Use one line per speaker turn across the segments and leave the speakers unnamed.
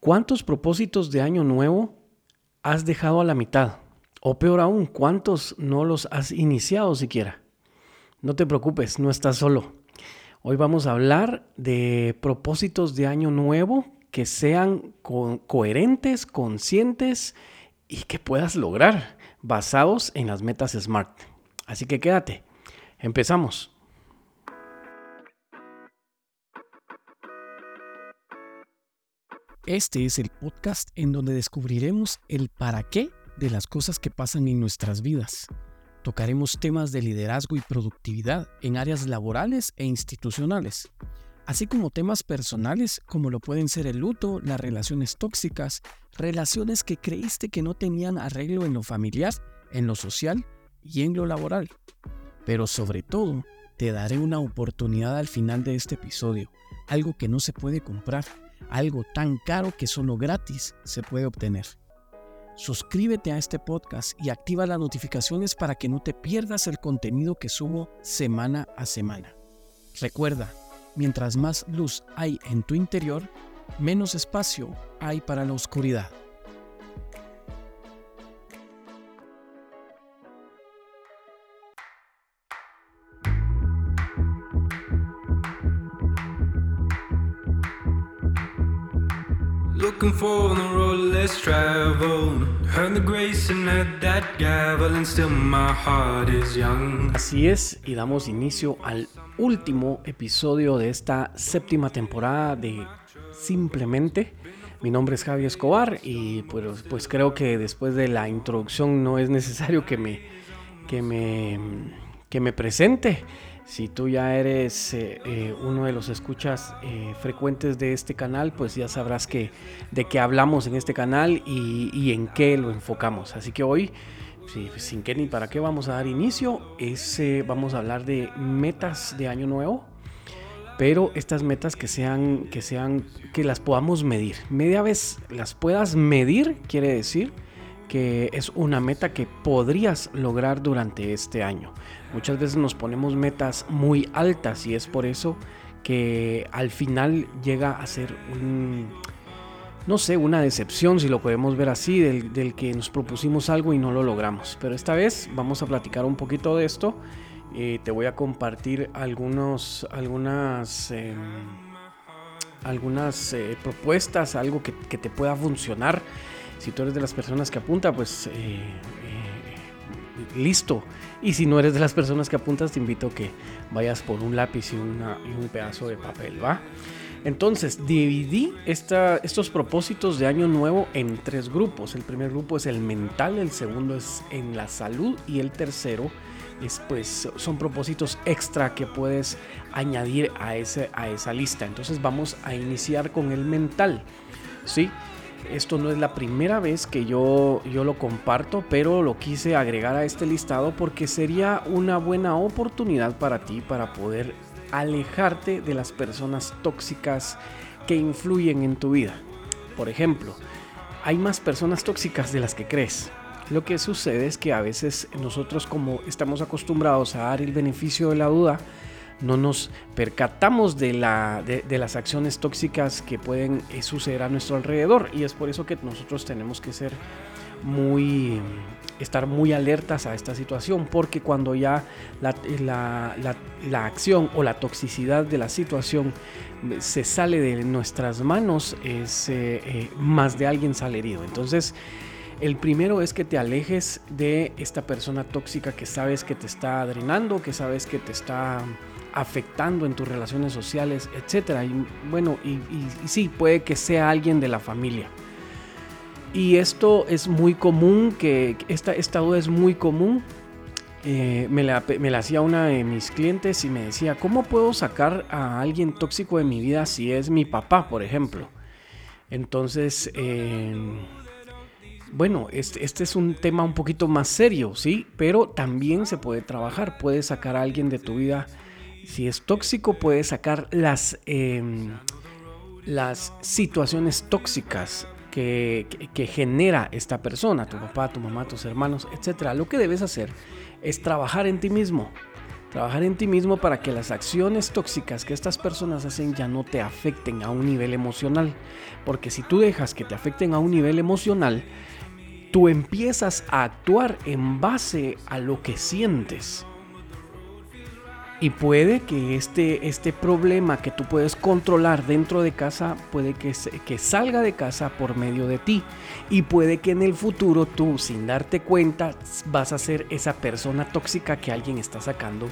¿Cuántos propósitos de año nuevo has dejado a la mitad? O peor aún, ¿cuántos no los has iniciado siquiera? No te preocupes, no estás solo. Hoy vamos a hablar de propósitos de año nuevo que sean coherentes, conscientes y que puedas lograr basados en las metas SMART. Así que quédate. Empezamos. Este es el podcast en donde descubriremos el para qué de las cosas que pasan en nuestras vidas. Tocaremos temas de liderazgo y productividad en áreas laborales e institucionales, así como temas personales como lo pueden ser el luto, las relaciones tóxicas, relaciones que creíste que no tenían arreglo en lo familiar, en lo social y en lo laboral. Pero sobre todo, te daré una oportunidad al final de este episodio, algo que no se puede comprar algo tan caro que solo gratis se puede obtener. Suscríbete a este podcast y activa las notificaciones para que no te pierdas el contenido que subo semana a semana. Recuerda, mientras más luz hay en tu interior, menos espacio hay para la oscuridad. Así es, y damos inicio al último episodio de esta séptima temporada de Simplemente. Mi nombre es Javi Escobar y pues, pues creo que después de la introducción no es necesario que me, que me, que me presente. Si tú ya eres eh, eh, uno de los escuchas eh, frecuentes de este canal, pues ya sabrás que, de qué hablamos en este canal y, en qué lo enfocamos. Así que hoy, sin qué ni para qué vamos a dar inicio, es, vamos a hablar de metas de año nuevo, pero estas metas que sean, que sean, que las podamos medir. Media vez las puedas medir, quiere decir que es una meta que podrías lograr durante este año. Muchas veces nos ponemos metas muy altas y es por eso que al final llega a ser un, no sé, una decepción, si lo podemos ver así, del, que nos propusimos algo y no lo logramos. Pero esta vez vamos a platicar un poquito de esto. Eh, te voy a compartir algunos, algunas, em, algunas eh, propuestas, algo que, que, te pueda funcionar. Si tú eres de las personas que apunta, pues eh, listo. Y si no eres de las personas que apuntas, te invito a que vayas por un lápiz y, un pedazo de papel, ¿va? Entonces, dividí estos propósitos de año nuevo en tres grupos. El primer grupo es el mental, el segundo es en la salud y el tercero es, pues, son propósitos extra que puedes añadir a, ese, a esa lista. Entonces vamos a iniciar con el mental. ¿sí? Esto no es la primera vez que yo, yo lo comparto, pero lo quise agregar a este listado porque sería una buena oportunidad para ti para poder alejarte de las personas tóxicas que influyen en tu vida. Por ejemplo, hay más personas tóxicas de las que crees. Lo que sucede es que a veces nosotros como estamos acostumbrados a dar el beneficio de la duda, no nos percatamos de, la, de, las acciones tóxicas que pueden eh, suceder a nuestro alrededor. Y es por eso que nosotros tenemos que ser muy estar muy alertas a esta situación porque cuando ya la, la, acción o la toxicidad de la situación se sale de nuestras manos es eh, eh, más de alguien sale herido. Entonces el primero es que te alejes de esta persona tóxica que sabes que te está drenando, que sabes que te está afectando en tus relaciones sociales, etcétera. Y bueno, y, sí, puede que sea alguien de la familia. Y esto es muy común, que esta, esta duda es muy común. Eh, me, la, me, la, hacía una de mis clientes y me decía, ¿cómo puedo sacar a alguien tóxico de mi vida si es mi papá, por ejemplo? Entonces, eh, bueno, este, este, es un tema un poquito más serio, ¿sí? Pero también se puede trabajar, puedes sacar a alguien de tu vida si es tóxico, puede sacar las, em, las situaciones tóxicas que, genera esta persona, tu papá, tu mamá, tus hermanos, etc. Lo que debes hacer es trabajar en ti mismo. Trabajar en ti mismo para que las acciones tóxicas que estas personas hacen ya no te afecten a un nivel emocional. Porque si tú dejas que te afecten a un nivel emocional, tú empiezas a actuar en base a lo que sientes. Y puede que este, este problema que tú puedes controlar dentro de casa, puede que, que salga de casa por medio de ti. Y puede que en el futuro tú, sin darte cuenta, vas a ser esa persona tóxica que alguien está sacando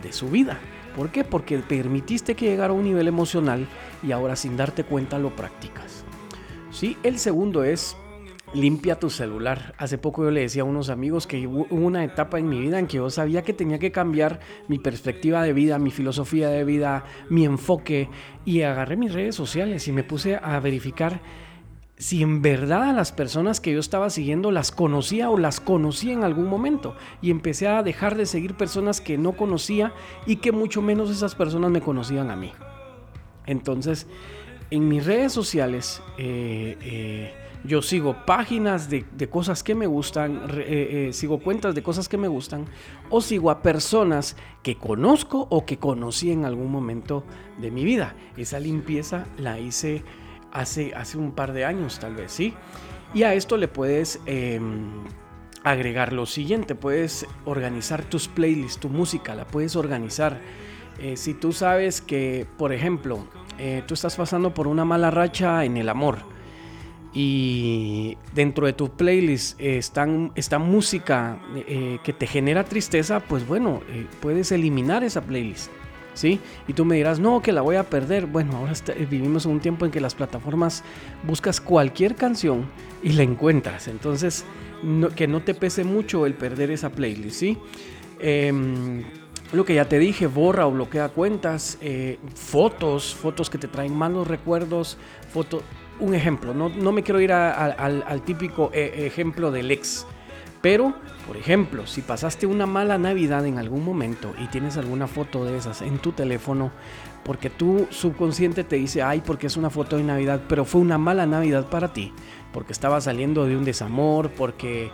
de su vida. ¿Por qué? Porque permitiste que llegara a un nivel emocional y ahora sin darte cuenta lo practicas. ¿Sí? El segundo es limpia tu celular. Hace poco yo le decía a unos amigos que hubo una etapa en mi vida en que yo sabía que tenía que cambiar mi perspectiva de vida, mi filosofía de vida, mi enfoque y agarré mis redes sociales y me puse a verificar si en verdad a las personas que yo estaba siguiendo las conocía o las conocía en algún momento. Y empecé a dejar de seguir personas que no conocía y que mucho menos esas personas me conocían a mí. Entonces, en mis redes sociales, eh, eh, yo sigo páginas de, cosas que me gustan, eh, eh, sigo cuentas de cosas que me gustan, o sigo a personas que conozco o que conocí en algún momento de mi vida. Esa limpieza la hice hace, hace un par de años, tal vez, ¿sí? Y a esto le puedes em, agregar lo siguiente, puedes organizar tus playlists, tu música, la puedes organizar. Eh, si tú sabes que, por ejemplo, tú estás pasando por una mala racha en el amor, y dentro de tu playlist están, está música eh, que te genera tristeza, pues bueno, eh, puedes eliminar esa playlist. ¿Sí? Y tú me dirás, no, que la voy a perder. Bueno, ahora vivimos en un tiempo en que las plataformas buscas cualquier canción y la encuentras. Entonces, que no te pese mucho el perder esa playlist, ¿sí? Em, lo que ya te dije, borra o bloquea cuentas, eh, fotos, fotos que te traen malos recuerdos, fotos un ejemplo, no, me quiero ir al, típico eh, ejemplo del ex, pero, por ejemplo, si pasaste una mala Navidad en algún momento y tienes alguna foto de esas en tu teléfono, porque tu subconsciente te dice, ay, porque es una foto de Navidad, pero fue una mala Navidad para ti, porque estaba saliendo de un desamor, porque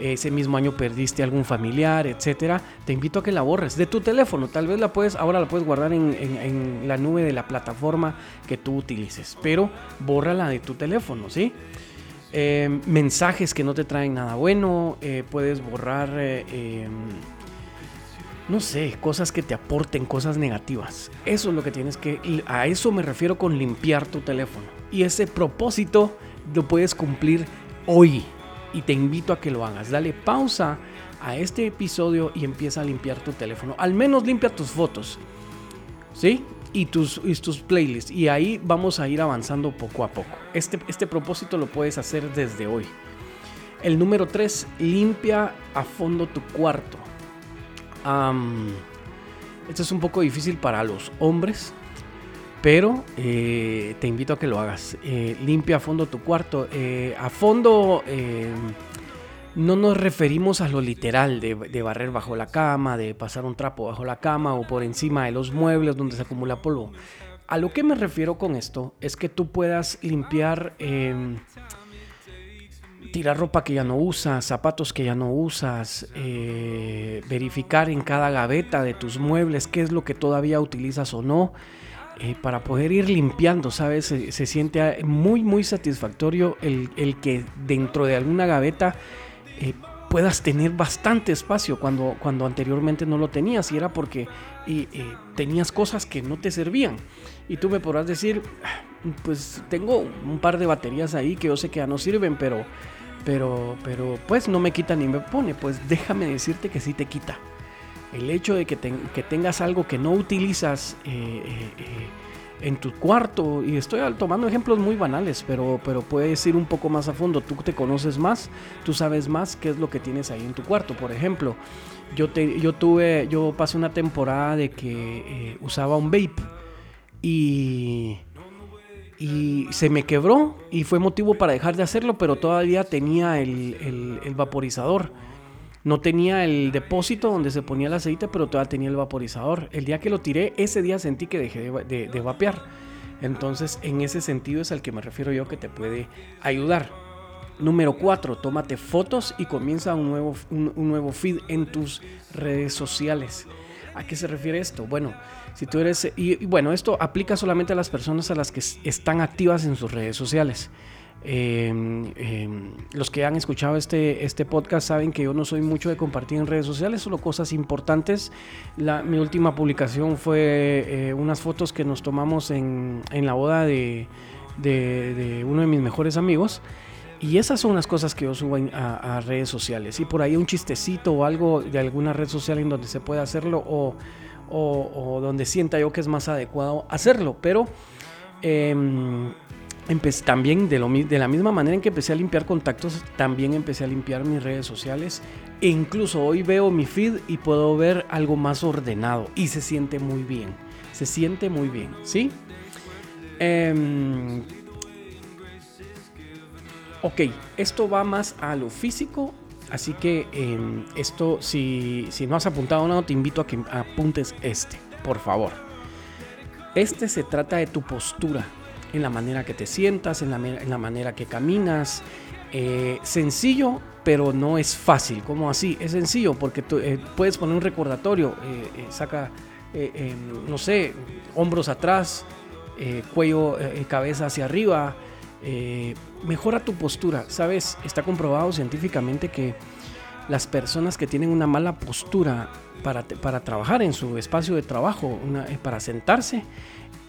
ese mismo año perdiste algún familiar, etcétera, te invito a que la borres de tu teléfono. Tal vez la puedes, ahora la puedes guardar en, la nube de la plataforma que tú utilices, pero bórrala de tu teléfono, ¿sí? Em, mensajes que no te traen nada bueno, eh, puedes borrar, eh, em, no sé, cosas que te aporten cosas negativas. Eso es lo que tienes que, a eso me refiero con limpiar tu teléfono. Y ese propósito lo puedes cumplir hoy, y te invito a que lo hagas. Dale pausa a este episodio y empieza a limpiar tu teléfono. Al menos limpia tus fotos. ¿Sí? Y tus, tus playlists. Y ahí vamos a ir avanzando poco a poco. Este, este propósito lo puedes hacer desde hoy. El número 3, limpia a fondo tu cuarto. esto es un poco difícil para los hombres pero eh, te invito a que lo hagas. Eh, limpia a fondo tu cuarto. Eh, a fondo no nos referimos a lo literal de, barrer bajo la cama, de pasar un trapo bajo la cama o por encima de los muebles donde se acumula polvo. A lo que me refiero con esto es que tú puedas limpiar, em, tirar ropa que ya no usas, zapatos que ya no usas, verificar en cada gaveta de tus muebles qué es lo que todavía utilizas o no. Eh, para poder ir limpiando, ¿sabes? Se, siente muy, muy satisfactorio el, que dentro de alguna gaveta eh, puedas tener bastante espacio cuando, cuando anteriormente no lo tenías y era porque eh, tenías cosas que no te servían. Y tú me podrás decir, ah, pues tengo un par de baterías ahí que yo sé que ya no sirven, pero, pero, pero pues no me quita ni me pone. Pues déjame decirte que sí te quita el hecho de que, tengas algo que no utilizas eh, eh, eh, en tu cuarto, y estoy tomando ejemplos muy banales, pero, pero puedes ir un poco más a fondo, tú te conoces más, tú sabes más qué es lo que tienes ahí en tu cuarto. Por ejemplo, yo, te, yo tuve, yo pasé una temporada de que usaba un vape y se me quebró y fue motivo para dejar de hacerlo, pero todavía tenía el vaporizador. No tenía el depósito donde se ponía el aceite, pero todavía tenía el vaporizador. El día que lo tiré, ese día sentí que dejé de, vapear. Entonces, en ese sentido es al que me refiero yo que te puede ayudar. Número 4, tómate fotos y comienza un nuevo, un, nuevo feed en tus redes sociales. ¿A qué se refiere esto? Bueno, si tú eres, y, bueno, esto aplica solamente a las personas a las que están activas en sus redes sociales. Em, em, los que han escuchado este, este podcast saben que yo no soy mucho de compartir en redes sociales, solo cosas importantes. La, mi última publicación fue eh, unas fotos que nos tomamos en, en la boda de, de, de, uno de mis mejores amigos. Y esas son las cosas que yo subo a, redes sociales. Y por ahí un chistecito o algo de alguna red social en donde se pueda hacerlo o, o, donde sienta yo que es más adecuado hacerlo. Pero eh, también de, la misma manera en que empecé a limpiar contactos, también empecé a limpiar mis redes sociales. E incluso hoy veo mi feed y puedo ver algo más ordenado y se siente muy bien. Se siente muy bien, ¿sí? Em, ok, esto va más a lo físico, así que em, esto, si, si no has apuntado nada, te invito a que apuntes este, por favor. Este se trata de tu postura en la manera que te sientas, en la, manera que caminas. Eh, sencillo, pero no es fácil. ¿Cómo así? Es sencillo porque tú, eh, puedes poner un recordatorio, eh, saca, no sé, hombros atrás, cuello, cabeza hacia arriba. mejora tu postura. Sabes, está comprobado científicamente que las personas que tienen una mala postura para, para trabajar en su espacio de trabajo, para sentarse,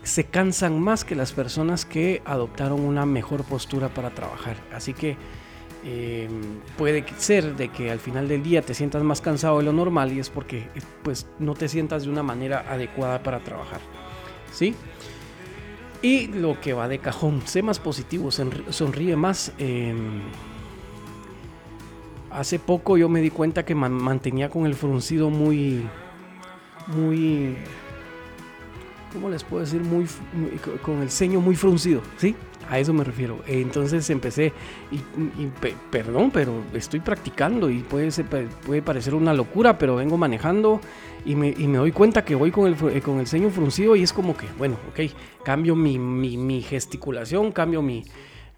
se cansan más que las personas que adoptaron una mejor postura para trabajar. Así que em, puede ser de que al final del día te sientas más cansado de lo normal y es porque pues no te sientas de una manera adecuada para trabajar. ¿Sí? Y lo que va de cajón, sé más positivo, sonríe más. Em, hace poco yo me di cuenta que mantenía con el fruncido muy, muy ¿cómo les puedo decir? Muy, con el ceño muy fruncido, ¿sí? A eso me refiero. Entonces empecé, y, perdón, pero estoy practicando y puede, puede parecer una locura, pero vengo manejando y me, doy cuenta que voy con el, eh, con el ceño fruncido y es como que, bueno, ok, cambio mi, mi, gesticulación, cambio mi,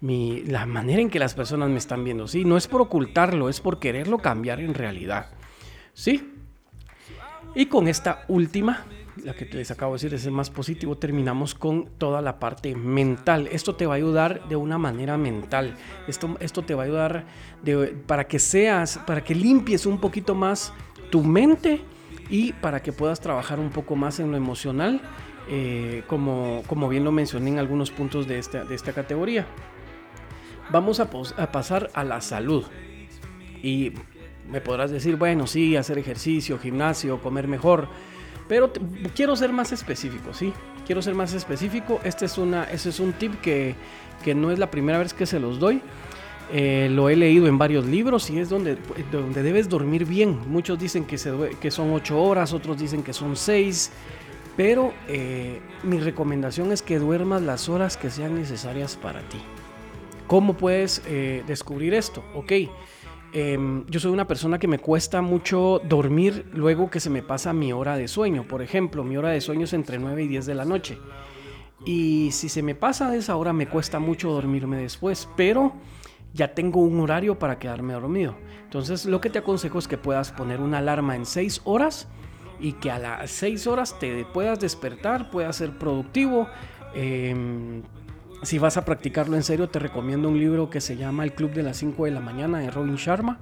mi, la manera en que las personas me están viendo, ¿sí? No es por ocultarlo, es por quererlo cambiar en realidad, ¿sí? Y con esta última la que les acabo de decir es el más positivo, terminamos con toda la parte mental. Esto te va a ayudar de una manera mental. Esto, esto te va a ayudar para que seas, para que limpies un poquito más tu mente y para que puedas trabajar un poco más en lo emocional, eh, como, como bien lo mencioné en algunos puntos de esta, de esta categoría. Vamos a, a pasar a la salud. Y me podrás decir, bueno, sí, hacer ejercicio, gimnasio, comer mejor pero quiero ser más específico, ¿sí? Quiero ser más específico. Este es, una, este es un tip que, que no es la primera vez que se los doy. Eh, lo he leído en varios libros y es donde, donde debes dormir bien. Muchos dicen que, se, que son 8 horas, otros dicen que son 6. Pero eh, mi recomendación es que duermas las horas que sean necesarias para ti. ¿Cómo puedes eh, descubrir esto? Ok, Em, yo soy una persona que me cuesta mucho dormir luego que se me pasa mi hora de sueño. Por ejemplo, mi hora de sueño es entre 9 y 10 de la noche. Y si se me pasa de esa hora, me cuesta mucho dormirme después. Pero ya tengo un horario para quedarme dormido. Entonces, lo que te aconsejo es que puedas poner una alarma en 6 horas y que a las 6 horas te puedas despertar, puedas ser productivo. Eh, si vas a practicarlo en serio, te recomiendo un libro que se llama El Club de las 5 de la mañana de Robin Sharma.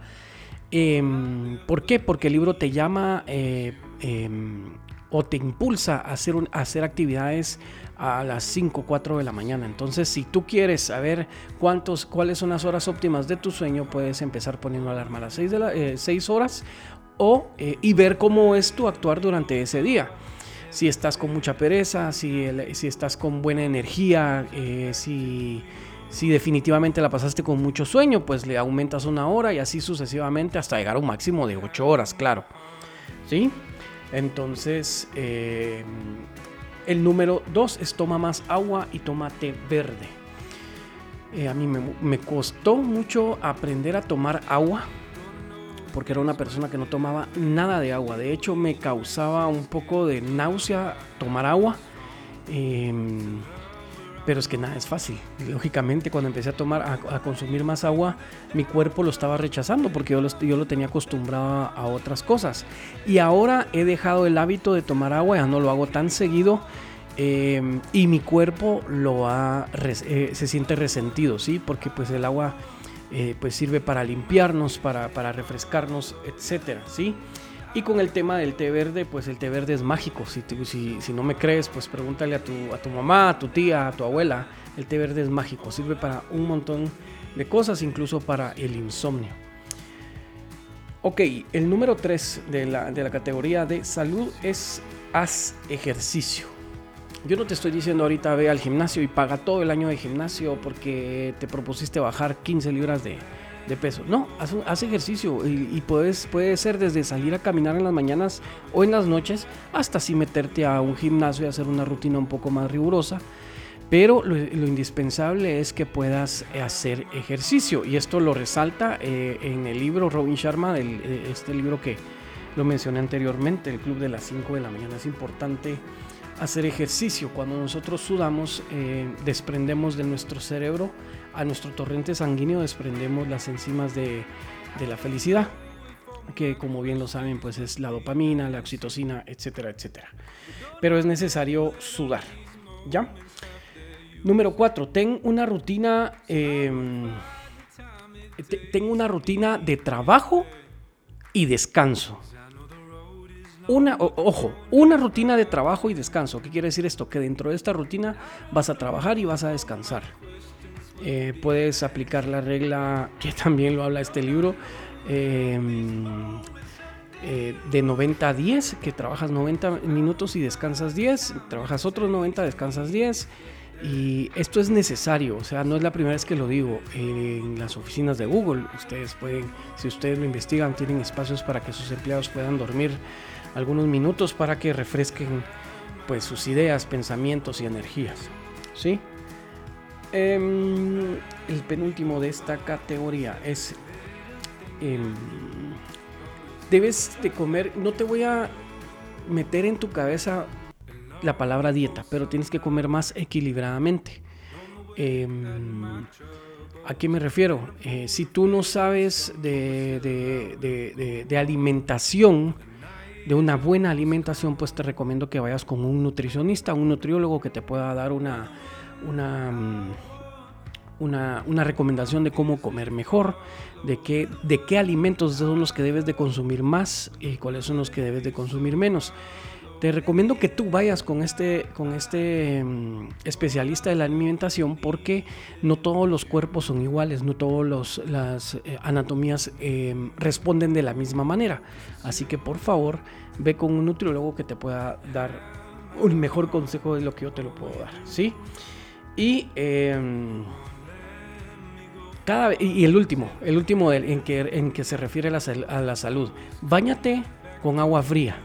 Em, ¿Por qué? Porque el libro te llama eh, em, o te impulsa a hacer, hacer actividades a las 5 o 4 de la mañana. Entonces, si tú quieres saber cuántos, cuáles son las horas óptimas de tu sueño, puedes empezar poniendo alarma a las 6, de la, 6 eh, horas o, eh, y ver cómo es tu actuar durante ese día si estás con mucha pereza, si, si estás con buena energía, eh, si, si definitivamente la pasaste con mucho sueño, pues le aumentas una hora y así sucesivamente hasta llegar a un máximo de 8 horas, claro. ¿Sí? Entonces, eh, el número 2 es toma más agua y toma té verde. Eh, a mí me costó mucho aprender a tomar agua porque era una persona que no tomaba nada de agua. De hecho, me causaba un poco de náusea tomar agua. Em, pero es que nada es fácil. Lógicamente, cuando empecé a tomar, a, consumir más agua, mi cuerpo lo estaba rechazando porque yo lo, yo lo tenía acostumbrado a otras cosas. Y ahora he dejado el hábito de tomar agua, ya no lo hago tan seguido. Eh, y mi cuerpo lo ha, eh, se siente resentido, ¿sí? Porque pues el agua eh, pues sirve para limpiarnos, para, para refrescarnos, etcétera, ¿sí? Y con el tema del té verde, pues el té verde es mágico. Si, si, no me crees, pues pregúntale a tu, a tu mamá, a tu tía, a tu abuela. El té verde es mágico, sirve para un montón de cosas, incluso para el insomnio. Ok, el número 3 de la, de la categoría de salud es haz ejercicio. Yo no te estoy diciendo ahorita ve al gimnasio y paga todo el año de gimnasio porque te propusiste bajar 15 libras de, peso. No, haz, ejercicio y, puedes, puede ser desde salir a caminar en las mañanas o en las noches hasta así meterte a un gimnasio y hacer una rutina un poco más rigurosa. Pero lo, indispensable es que puedas hacer ejercicio y esto lo resalta eh, en el libro Robin Sharma, eh, este libro que lo mencioné anteriormente, el Club de las 5 de la mañana. Es importante hacer ejercicio. Cuando nosotros sudamos, eh, desprendemos de nuestro cerebro, a nuestro torrente sanguíneo desprendemos las enzimas de, la felicidad, que como bien lo saben, pues es la dopamina, la oxitocina, etcétera, etcétera. Pero es necesario sudar, ¿ya? Número cuatro, ten una rutina, em, ten una rutina de trabajo y descanso una, ojo, una rutina de trabajo y descanso. ¿Qué quiere decir esto? Que dentro de esta rutina vas a trabajar y vas a descansar. Eh, puedes aplicar la regla que también lo habla este libro em, eh, de 90 a 10, que trabajas 90 minutos y descansas 10, trabajas otros 90, descansas 10. Y esto es necesario, o sea, no es la primera vez que lo digo. En las oficinas de Google, ustedes pueden, si ustedes lo investigan, tienen espacios para que sus empleados puedan dormir algunos minutos para que refresquen pues sus ideas, pensamientos y energías. ¿Sí? Em, el penúltimo de esta categoría es em, debes de comer, no te voy a meter en tu cabeza la palabra dieta, pero tienes que comer más equilibradamente. Em, ¿A qué me refiero? Eh, si tú no sabes de, de alimentación, de una buena alimentación, pues te recomiendo que vayas con un nutricionista, un nutriólogo que te pueda dar una, una, mm, una, recomendación de cómo comer mejor, de qué, de qué alimentos son los que debes de consumir más y cuáles son los que debes de consumir menos. Te recomiendo que tú vayas con este, con este mm, especialista de la alimentación porque no todos los cuerpos son iguales, no todas las eh, anatomías em, responden de la misma manera. Así que por favor ve con un nutriólogo que te pueda dar un mejor consejo de lo que yo te lo puedo dar. ¿sí? Y, em, cada, y el último, el último en que, en que se refiere a la, a la salud. Báñate con agua fría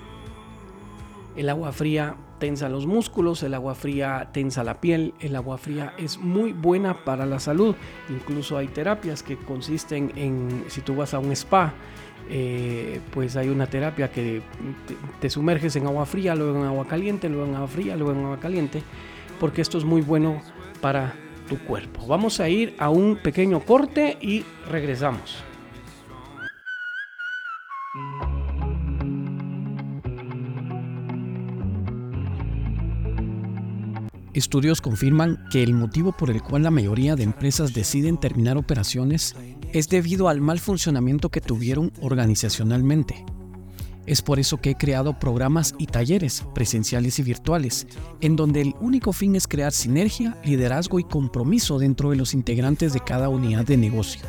el agua fría tensa los músculos, el agua fría tensa la piel, el agua fría es muy buena para la salud. Incluso hay terapias que consisten en, si tú vas a un spa, eh, pues hay una terapia que te, sumerges en agua fría, luego en agua caliente, luego en agua fría, luego en agua caliente, porque esto es muy bueno para tu cuerpo. Vamos a ir a un pequeño corte y regresamos. Estudios confirman que el motivo por el cual la mayoría de empresas deciden terminar operaciones es debido al mal funcionamiento que tuvieron organizacionalmente. Es por eso que he creado programas y talleres presenciales y virtuales, en donde el único fin es crear sinergia, liderazgo y compromiso dentro de los integrantes de cada unidad de negocio.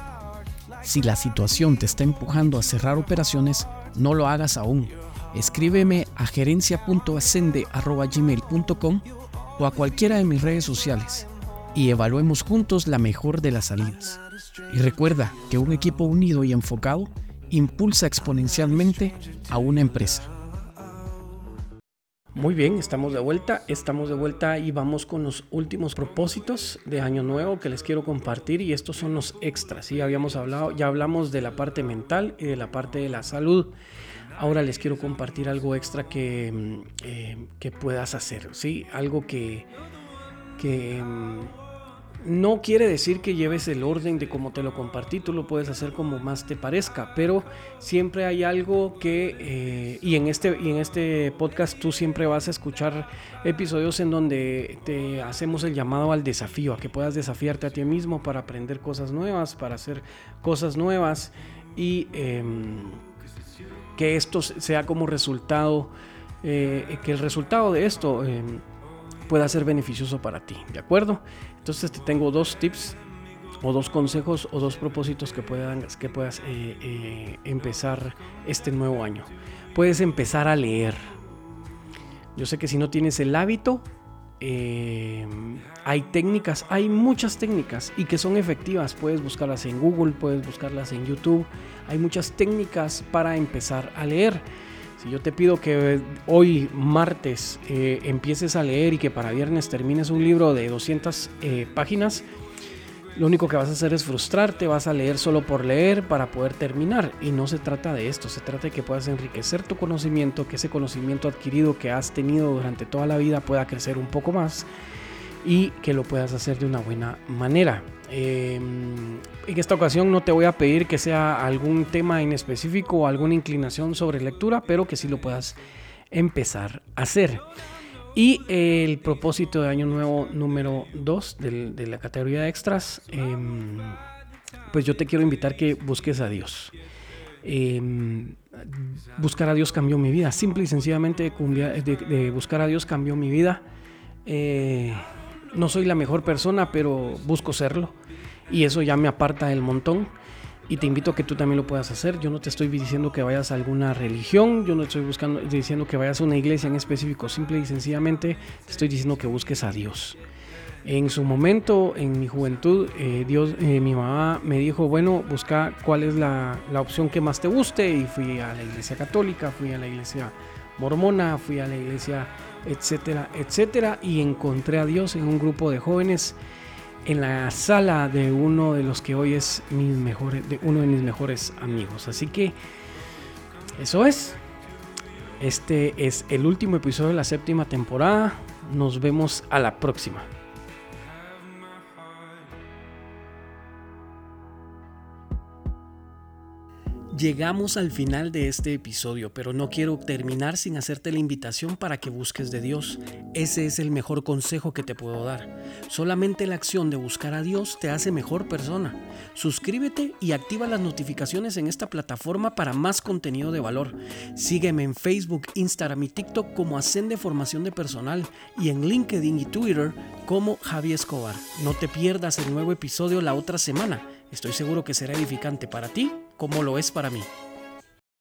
Si la situación te está empujando a cerrar operaciones, no lo hagas aún. Escríbeme a gerencia.ascende.gmail.com o a cualquiera de mis redes sociales y evaluemos juntos la mejor de las salidas. Y recuerda que un equipo unido y enfocado impulsa exponencialmente a una empresa. Muy bien, estamos de vuelta, estamos de vuelta y vamos con los últimos propósitos de año nuevo que les quiero compartir y estos son los extras. Ya habíamos hablado, ya hablamos de la parte mental y de la parte de la salud. Ahora les quiero compartir algo extra que, mm, eh, que puedas hacer, ¿sí? Algo que, que mm, no quiere decir que lleves el orden de cómo te lo compartí, tú lo puedes hacer como más te parezca, pero siempre hay algo que, eh, y, en este, y en este podcast tú siempre vas a escuchar episodios en donde te hacemos el llamado al desafío, a que puedas desafiarte a ti mismo para aprender cosas nuevas, para hacer cosas nuevas y em, que esto sea como resultado, eh, que el resultado de esto em, pueda ser beneficioso para ti, ¿de acuerdo? Entonces te tengo dos tips o dos consejos o dos propósitos que, puedan, que puedas eh, eh, empezar este nuevo año. Puedes empezar a leer. Yo sé que si no tienes el hábito, eh, hay técnicas, hay muchas técnicas y que son efectivas. Puedes buscarlas en Google, puedes buscarlas en YouTube. Hay muchas técnicas para empezar a leer. Si yo te pido que hoy martes eh, empieces a leer y que para viernes termines un libro de 200 eh, páginas, lo único que vas a hacer es frustrarte, vas a leer solo por leer para poder terminar. Y no se trata de esto, se trata de que puedas enriquecer tu conocimiento, que ese conocimiento adquirido que has tenido durante toda la vida pueda crecer un poco más y que lo puedas hacer de una buena manera. Em, en esta ocasión no te voy a pedir que sea algún tema en específico o alguna inclinación sobre lectura, pero que sí lo puedas empezar a hacer. Y el propósito de año nuevo número 2 de, la categoría de extras, em, pues yo te quiero invitar que busques a Dios. Em, buscar a Dios cambió mi vida. Simple y sencillamente de, buscar a Dios cambió mi vida. Eh, no soy la mejor persona, pero busco serlo. Y eso ya me aparta del montón. Y te invito a que tú también lo puedas hacer. Yo no te estoy diciendo que vayas a alguna religión, yo no estoy buscando, diciendo que vayas a una iglesia en específico. Simple y sencillamente te estoy diciendo que busques a Dios. En su momento, en mi juventud, eh, Dios, eh, mi mamá me dijo, bueno, busca cuál es la, la, opción que más te guste. Y fui a la iglesia católica, fui a la iglesia mormona, fui a la iglesia etcétera, etcétera. Y encontré a Dios en un grupo de jóvenes en la sala de uno de los que hoy es mis mejores, de uno de mis mejores amigos. Así que eso es. Este es el último episodio de la séptima temporada. Nos vemos a la próxima. Llegamos al final de este episodio, pero no quiero terminar sin hacerte la invitación para que busques de Dios. Ese es el mejor consejo que te puedo dar. Solamente la acción de buscar a Dios te hace mejor persona. Suscríbete y activa las notificaciones en esta plataforma para más contenido de valor. Sígueme en Facebook, Instagram y TikTok como Ascende Formación de Personal y en LinkedIn y Twitter como Javier Escobar. No te pierdas el nuevo episodio la otra semana. Estoy seguro que será edificante para ti como lo es para mí.